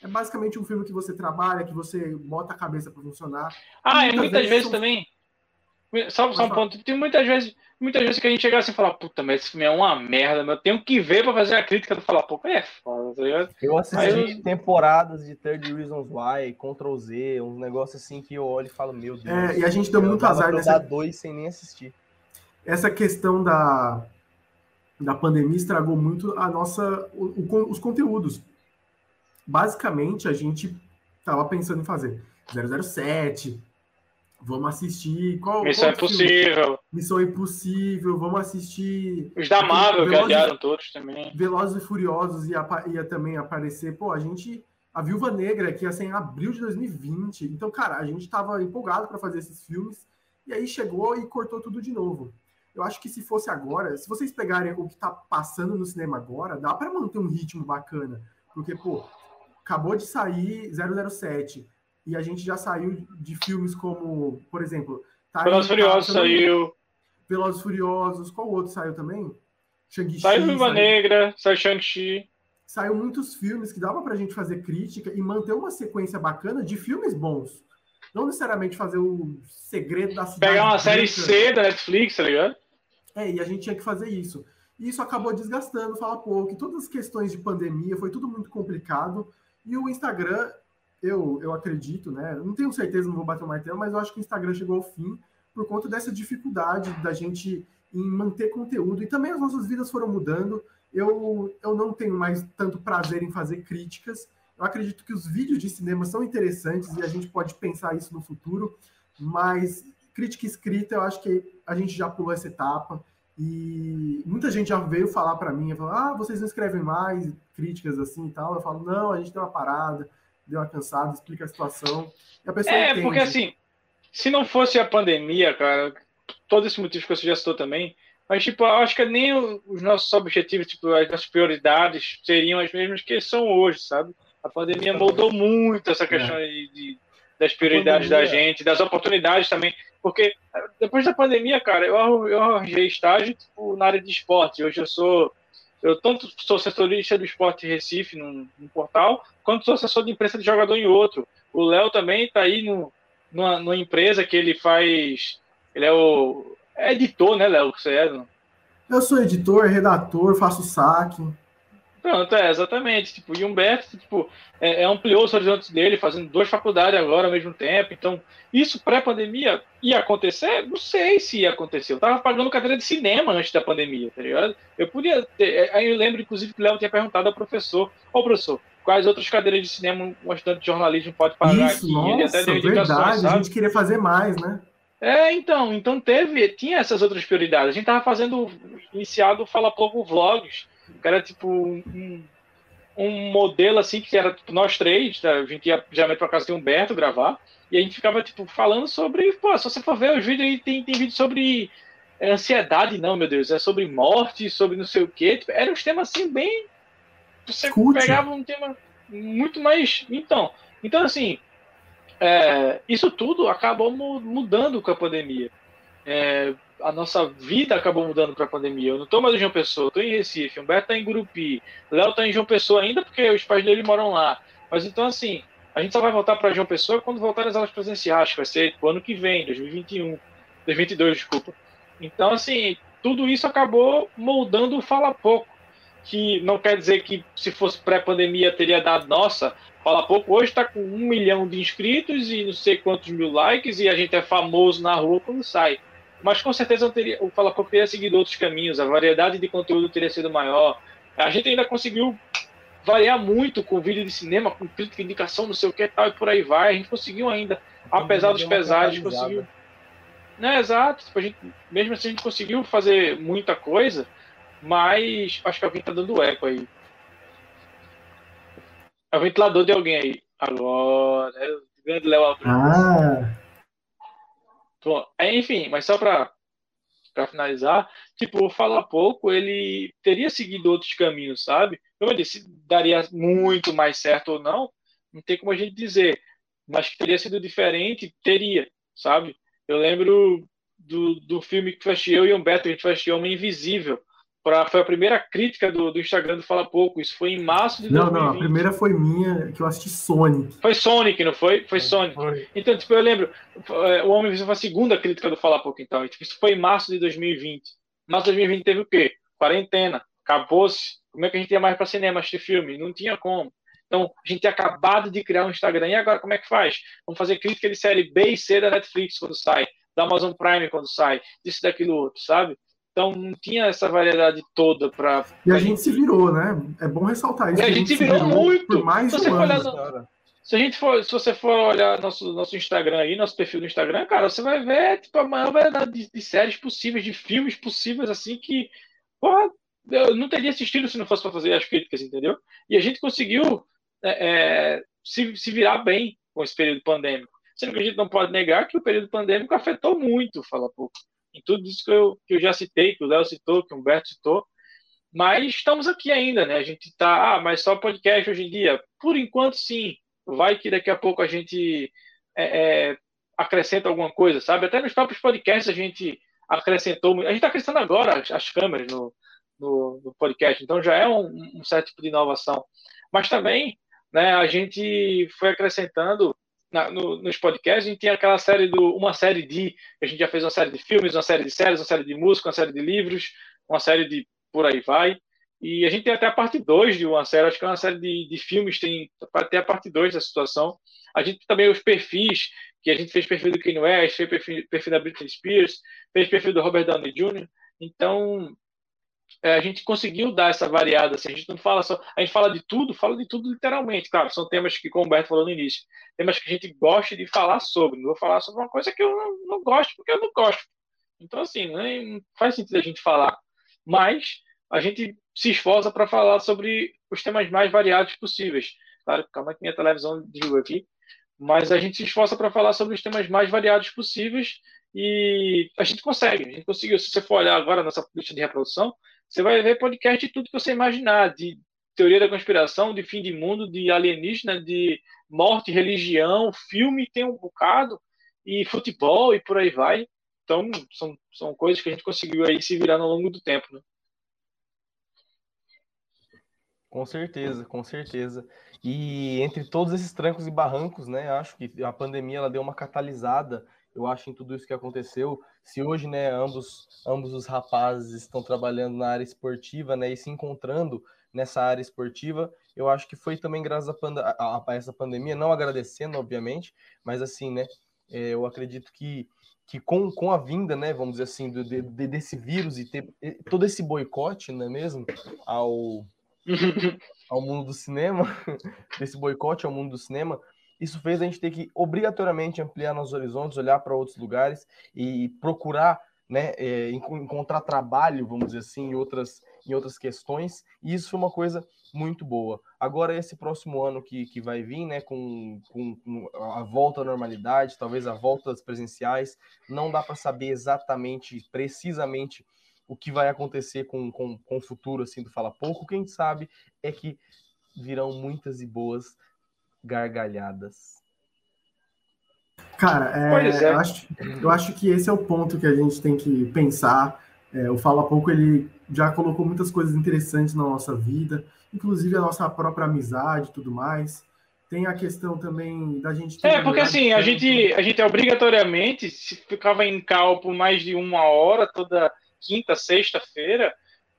É basicamente um filme que você trabalha, que você bota a cabeça para funcionar. Ah, e muitas, muitas vezes, vezes são... também só, só um ponto. Tem muitas vezes, muitas vezes que a gente chega assim e fala, puta, mas esse filme é uma merda, mas eu tenho que ver pra fazer a crítica do falar, pô, é foda, tá ligado? Eu assisti eu... temporadas de Third Reasons Why, Ctrl Z, uns negócios assim que eu olho e falo, meu Deus. É, e a gente deu muito azar nessa. dois sem nem assistir. Essa questão da, da pandemia estragou muito a nossa, o, o, os conteúdos. Basicamente, a gente tava pensando em fazer 007, Vamos assistir. Qual, Missão qual Impossível. Filme? Missão Impossível. Vamos assistir. Os da Marvel, que adiaram todos também. Velozes e Furiosos ia, ia também aparecer. Pô, a gente. A Viúva Negra, que ia ser em abril de 2020. Então, cara, a gente tava empolgado para fazer esses filmes. E aí chegou e cortou tudo de novo. Eu acho que se fosse agora, se vocês pegarem o que tá passando no cinema agora, dá para manter um ritmo bacana. Porque, pô, acabou de sair 007 e a gente já saiu de filmes como, por exemplo... Velozes Furiosos saiu. Velozes Furiosos, qual outro saiu também? Shang-Chi. Saiu Viva. Negra, saiu Shang-Chi. Saiu muitos filmes que dava pra gente fazer crítica e manter uma sequência bacana de filmes bons. Não necessariamente fazer o segredo da cidade. Pegar uma série C da Netflix, tá ligado? É, e a gente tinha que fazer isso. E isso acabou desgastando, fala pouco. E todas as questões de pandemia, foi tudo muito complicado. E o Instagram, eu, eu acredito, né? Não tenho certeza, não vou bater o martelo, mas eu acho que o Instagram chegou ao fim por conta dessa dificuldade da gente em manter conteúdo. E também as nossas vidas foram mudando. Eu, eu não tenho mais tanto prazer em fazer críticas. Eu acredito que os vídeos de cinema são interessantes e a gente pode pensar isso no futuro, mas crítica escrita, eu acho que a gente já pulou essa etapa. E muita gente já veio falar para mim, falou, ah, vocês não escrevem mais críticas assim e tal. Eu falo, não, a gente tem uma parada deu uma cansada, explica a situação. A é, entende. porque assim, se não fosse a pandemia, cara, todo esse motivo que você já citou também, mas tipo, eu acho que nem os nossos objetivos, tipo, as nossas prioridades seriam as mesmas que são hoje, sabe? A pandemia moldou muito essa questão é. de, de, das prioridades da gente, das oportunidades também, porque depois da pandemia, cara, eu, eu arranjei estágio tipo, na área de esporte. Hoje eu sou eu tanto sou assessorista do Esporte Recife num, num, portal, quanto sou assessor de imprensa de jogador em outro. O Léo também está aí no, numa, numa, empresa que ele faz. Ele é o. É editor, né, Léo? Você é? Não? Eu sou editor, redator, faço saque. Pronto, é, exatamente. Tipo, e Humberto, tipo, é, é, ampliou os horizontes dele, fazendo duas faculdades agora ao mesmo tempo. Então, isso pré-pandemia ia acontecer? Não sei se ia acontecer. Eu tava pagando cadeira de cinema antes da pandemia, tá ligado? Eu podia ter. É, aí eu lembro, inclusive, que o Léo tinha perguntado ao professor: Ô, professor, quais outras cadeiras de cinema um estudante de jornalismo pode pagar isso, aqui? Nossa, Ele até deu verdade, sabe? a gente queria fazer mais, né? É, então, então teve, tinha essas outras prioridades. A gente tava fazendo, iniciado Fala Pouco Vlogs, que era tipo um, um modelo assim, que era tipo, nós três, tá? a gente ia geralmente para casa de Humberto gravar, e a gente ficava tipo falando sobre, pô, se você for ver os vídeos aí, tem, tem vídeo sobre ansiedade, não, meu Deus, é sobre morte, sobre não sei o quê. Tipo, era uns temas assim bem. Você Escute. pegava um tema muito mais. Então, então assim, é, isso tudo acabou mudando com a pandemia. É, a nossa vida acabou mudando para a pandemia. Eu não estou mais em João Pessoa, estou em Recife. Humberto está em Gurupi. Léo está em João Pessoa ainda porque os pais dele moram lá. Mas então, assim, a gente só vai voltar para João Pessoa quando voltar as aulas presenciais, que vai ser o ano que vem, 2021. 2022, desculpa. Então, assim, tudo isso acabou moldando o Fala Pouco. Que não quer dizer que se fosse pré-pandemia teria dado, nossa, Fala Pouco hoje está com um milhão de inscritos e não sei quantos mil likes e a gente é famoso na rua quando sai mas com certeza teria, o Fala Pouco teria seguido outros caminhos, a variedade de conteúdo teria sido maior. A gente ainda conseguiu variar muito com vídeo de cinema, com crítica, indicação, não sei o que tal, e por aí vai. A gente conseguiu ainda, apesar dos pesares, conseguiu. Né, exato. Tipo, a gente, mesmo assim, a gente conseguiu fazer muita coisa, mas acho que alguém tá dando eco aí. É o ventilador de alguém aí. Agora, é o grande Léo Alves. Ah. Bom, é, enfim, mas só para finalizar, tipo, falar pouco, ele teria seguido outros caminhos, sabe? Eu disse, daria muito mais certo ou não, não tem como a gente dizer, mas que teria sido diferente, teria, sabe? Eu lembro do, do filme que foi eu e o Humberto, a gente assistir Homem Invisível, Pra, foi a primeira crítica do, do Instagram do Fala Pouco. Isso foi em março de não, 2020. Não, a primeira foi minha, que eu assisti Sonic. Foi Sonic, não foi? Foi Sonic. Foi. Então, tipo, eu lembro, é, o Homem Invisível foi a segunda crítica do Fala Pouco, então. Tipo, isso foi em março de 2020. Março de 2020 teve o quê? Quarentena. Acabou-se. Como é que a gente ia mais para cinema assistir filme? Não tinha como. Então, a gente tinha acabado de criar um Instagram. E agora, como é que faz? Vamos fazer crítica de série B e C da Netflix quando sai, da Amazon Prime quando sai, disso, daquilo, outro, sabe? Então não tinha essa variedade toda para. E a gente se virou, né? É bom ressaltar isso. E a, gente, se virou, virou muito. Por mais se, um ano, se a gente for, se você for olhar nosso, nosso Instagram aí, nosso perfil do Instagram, cara, você vai ver tipo, a maior variedade de, de séries possíveis, de filmes possíveis, assim, que porra, eu não teria assistido se não fosse para fazer as críticas, entendeu? E a gente conseguiu é, é, se, se virar bem com esse período pandêmico. Sendo que a gente não pode negar que o período pandêmico afetou muito, fala pouco em tudo isso que eu, que eu já citei, que o Léo citou, que o Humberto citou. Mas estamos aqui ainda, né? A gente está, ah, mas só podcast hoje em dia. Por enquanto, sim. Vai que daqui a pouco a gente é, é, acrescenta alguma coisa, sabe? Até nos próprios podcasts a gente acrescentou. A gente está acrescentando agora as, as câmeras no, no, no, podcast, então já é um, um certo tipo de inovação. Mas também, né? A gente foi acrescentando na, no, nos podcasts, a gente tinha aquela série do uma série de a gente já fez uma série de filmes, uma série de séries, uma série de música, uma série de livros, uma série de por aí vai. E a gente tem até a parte 2 de uma série, acho que é uma série de, de filmes, tem até a parte 2 da situação. A gente também os perfis, que a gente fez perfil do Kanye West, fez perfil, perfil da Britney Spears, fez perfil do Robert Downey Jr. Então, é, a gente conseguiu dar essa variada. Assim, a gente não fala só. A gente fala de tudo, fala de tudo literalmente. Claro, são temas que, como o Humberto falou no início, temas que a gente gosta de falar sobre. Não vou falar sobre uma coisa que eu não, não gosto, porque eu não gosto. Então, assim, não faz sentido a gente falar. Mas a gente se esforça para falar sobre os temas mais variados possíveis. Claro, calma que minha televisão desligou aqui. Mas a gente se esforça para falar sobre os temas mais variados possíveis e a gente consegue. A gente conseguiu. Se você for olhar agora nessa lista de reprodução, você vai ver podcast de tudo que você imaginar, de teoria da conspiração, de fim de mundo, de alienígena, de morte, religião, filme tem um bocado, e futebol e por aí vai. Então, são, são coisas que a gente conseguiu aí se virar ao longo do tempo, né? Com certeza, com certeza. E entre todos esses trancos e barrancos, né, acho que a pandemia ela deu uma catalisada eu acho, em tudo isso que aconteceu. Se hoje, né, ambos, ambos os rapazes estão trabalhando na área esportiva, né, e se encontrando nessa área esportiva, eu acho que foi também graças a, pand a, a essa pandemia, não agradecendo, obviamente, mas assim, né, é, eu acredito que, que com, com a vinda, né, vamos dizer assim, do, de, desse vírus e ter todo esse boicote, não é mesmo, ao, ao mundo do cinema, desse boicote ao mundo do cinema, isso fez a gente ter que obrigatoriamente ampliar nossos horizontes, olhar para outros lugares e procurar né, é, encontrar trabalho, vamos dizer assim, em outras, em outras questões, e isso foi uma coisa muito boa. Agora, esse próximo ano que, que vai vir, né, com, com, com a volta à normalidade, talvez a volta das presenciais, não dá para saber exatamente, precisamente, o que vai acontecer com, com, com o futuro, assim, do Fala Pouco. Quem sabe é que virão muitas e boas gargalhadas. Cara, é, é. Eu, acho, eu acho que esse é o ponto que a gente tem que pensar. É, o Fala Pouco ele já colocou muitas coisas interessantes na nossa vida, inclusive a nossa própria amizade e tudo mais. Tem a questão também da gente. é, porque assim, a gente, a gente obrigatoriamente se ficava em cal por mais de uma hora toda quinta, sexta-feira,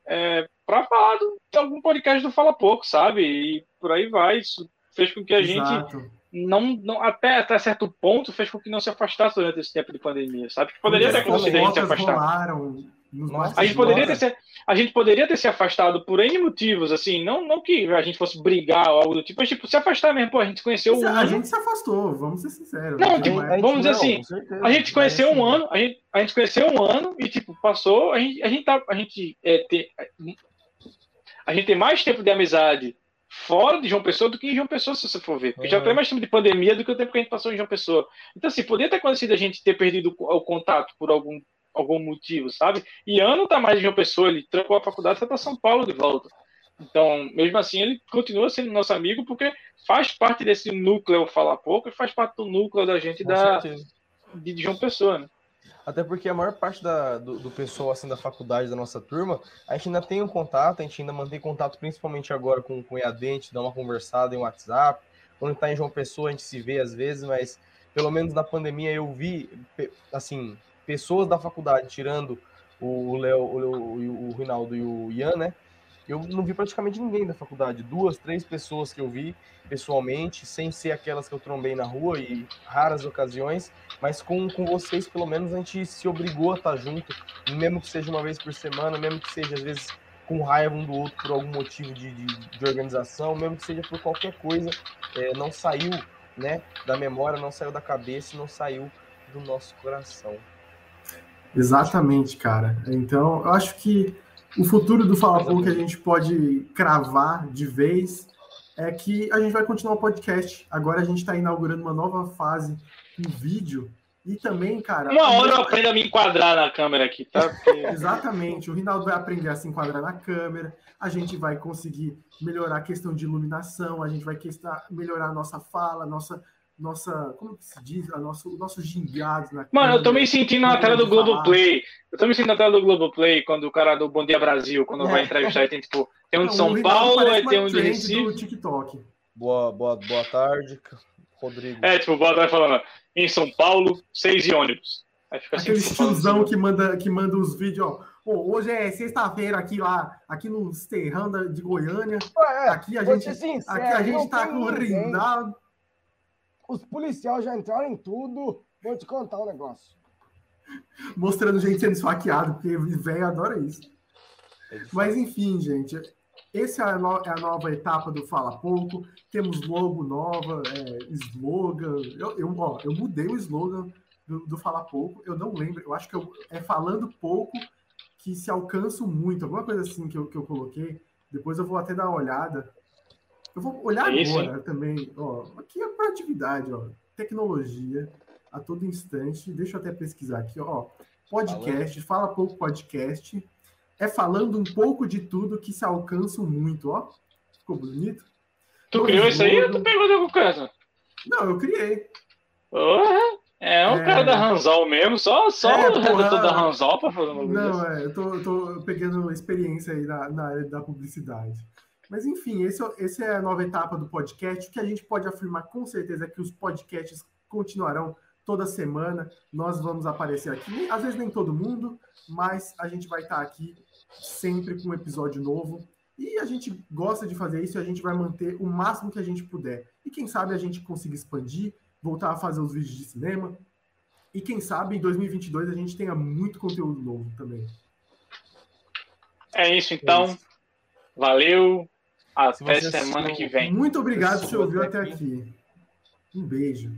é, para falar de algum podcast do Fala Pouco, sabe? E por aí vai. Isso fez com que a Exato. gente não, não até, até certo ponto fez com que não se afastasse durante esse tempo de pandemia, sabe? Que poderia ter acontecido a gente se afastar. Rolaram, Nossa, a, gente poderia ter se, a gente poderia ter se afastado por N motivos, assim, não, não que a gente fosse brigar ou algo do tipo, mas tipo, se afastar mesmo, pô, a gente conheceu um A ano. gente se afastou, vamos ser sinceros. Não, tipo, vamos dizer assim, a gente conheceu um ano, a gente, a gente conheceu um ano e, tipo, passou, a gente, a gente, tá, a gente, é, tem, a gente tem mais tempo de amizade fora de João Pessoa do que em João Pessoa, se você for ver. Porque uhum. já tem mais tempo de pandemia do que o tempo que a gente passou em João Pessoa. Então, assim, poderia ter acontecido a gente ter perdido o contato por algum algum motivo, sabe? E ano tá mais de uma pessoa, ele trancou a faculdade e foi para São Paulo de volta. Então, mesmo assim, ele continua sendo nosso amigo porque faz parte desse núcleo Fala Pouco e faz parte do núcleo da gente da, de João Pessoa, né? Até porque a maior parte da, do, do, pessoal assim, da faculdade da nossa turma, a gente ainda tem um contato, a gente ainda mantém contato, principalmente agora com, com o EAD, a gente dá uma conversada em WhatsApp. Quando está em João Pessoa, a gente se vê às vezes, mas pelo menos na pandemia eu vi, assim, pessoas da faculdade, tirando o Léo, o, o Rinaldo e o Ian, né? Eu não vi praticamente ninguém da faculdade. Duas, três pessoas que eu vi pessoalmente, sem ser aquelas que eu trombei na rua e raras ocasiões, mas com, com vocês, pelo menos, a gente se obrigou a estar junto, mesmo que seja uma vez por semana, mesmo que seja, às vezes, com raiva um do outro por algum motivo de, de, de organização, mesmo que seja por qualquer coisa, é, não saiu né, da memória, não saiu da cabeça, não saiu do nosso coração. Exatamente, cara. Então, eu acho que o futuro do Fala Pouco que a gente pode cravar de vez é que a gente vai continuar o podcast. Agora a gente está inaugurando uma nova fase em vídeo. E também, cara. Uma hora eu aprendo a me enquadrar na câmera aqui, tá? Porque... Exatamente. O Rinaldo vai aprender a se enquadrar na câmera. A gente vai conseguir melhorar a questão de iluminação. A gente vai melhorar a nossa fala, nossa nossa, como que se diz, a nosso, o nosso gingado na Mano, eu tô me sentindo na tela do Globoplay. Eu tô me sentindo na tela do Globoplay quando o cara do Bom Dia Brasil, quando é. vai entrevistar, tem tipo, tem um de São Paulo, aí tem um de Recife. Do TikTok. Boa, boa, boa tarde, Rodrigo. É, tipo, boa tarde falando, em São Paulo, seis de ônibus. Aí fica assim, Aquele tiozão assim. que manda, que manda os vídeos, ó. Pô, hoje é sexta-feira aqui lá, aqui no Terrão de Goiânia. É, aqui a gente, sincero, aqui a gente tá com o Rinaldo. Os policiais já entraram em tudo. Vou te contar um negócio. Mostrando gente sendo esfaqueado, porque velho adora isso. É Mas enfim, gente. Essa é a, no, é a, nova etapa do Fala Pouco. Temos logo nova, é, slogan. Eu, eu, ó, eu mudei o slogan do, do Fala Pouco. Eu não lembro. Eu acho que eu, é falando pouco que se alcança muito. Alguma coisa assim que eu, que eu coloquei. Depois eu vou até dar uma olhada. Eu vou olhar é agora também. Ó, aqui é produtividade, ó, tecnologia a todo instante. Deixa eu até pesquisar aqui, ó. Podcast, fala pouco podcast. É falando um pouco de tudo que se alcança muito, ó. Ficou bonito? Tu criou isso aí ou tu pegou de algum casa? Não, eu criei. Oh, é um é... cara da Ranzol mesmo, só, só é, o redator da Ranzol para fazer uma Não, é, eu tô, tô pegando experiência aí na, na área da publicidade. Mas enfim, esse, é essa é a nova etapa do podcast. O que a gente pode afirmar com certeza é que os podcasts continuarão toda semana. Nós vamos aparecer aqui, às vezes nem todo mundo, mas a gente vai estar aqui sempre com um episódio novo. E a gente gosta de fazer isso e a gente vai manter o máximo que a gente puder. E quem sabe a gente consiga expandir, voltar a fazer os vídeos de cinema. E quem sabe em 2022 a gente tenha muito conteúdo novo também. É isso então. É isso. Valeu. Até semana que vem. Muito obrigado por você ouviu até aqui. Um beijo.